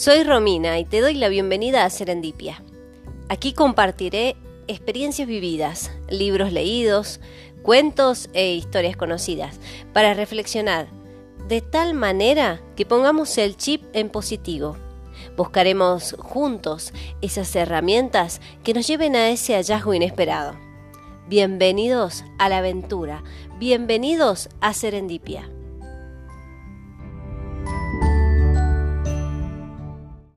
Soy Romina y te doy la bienvenida a Serendipia. Aquí compartiré experiencias vividas, libros leídos, cuentos e historias conocidas para reflexionar de tal manera que pongamos el chip en positivo. Buscaremos juntos esas herramientas que nos lleven a ese hallazgo inesperado. Bienvenidos a la aventura, bienvenidos a Serendipia.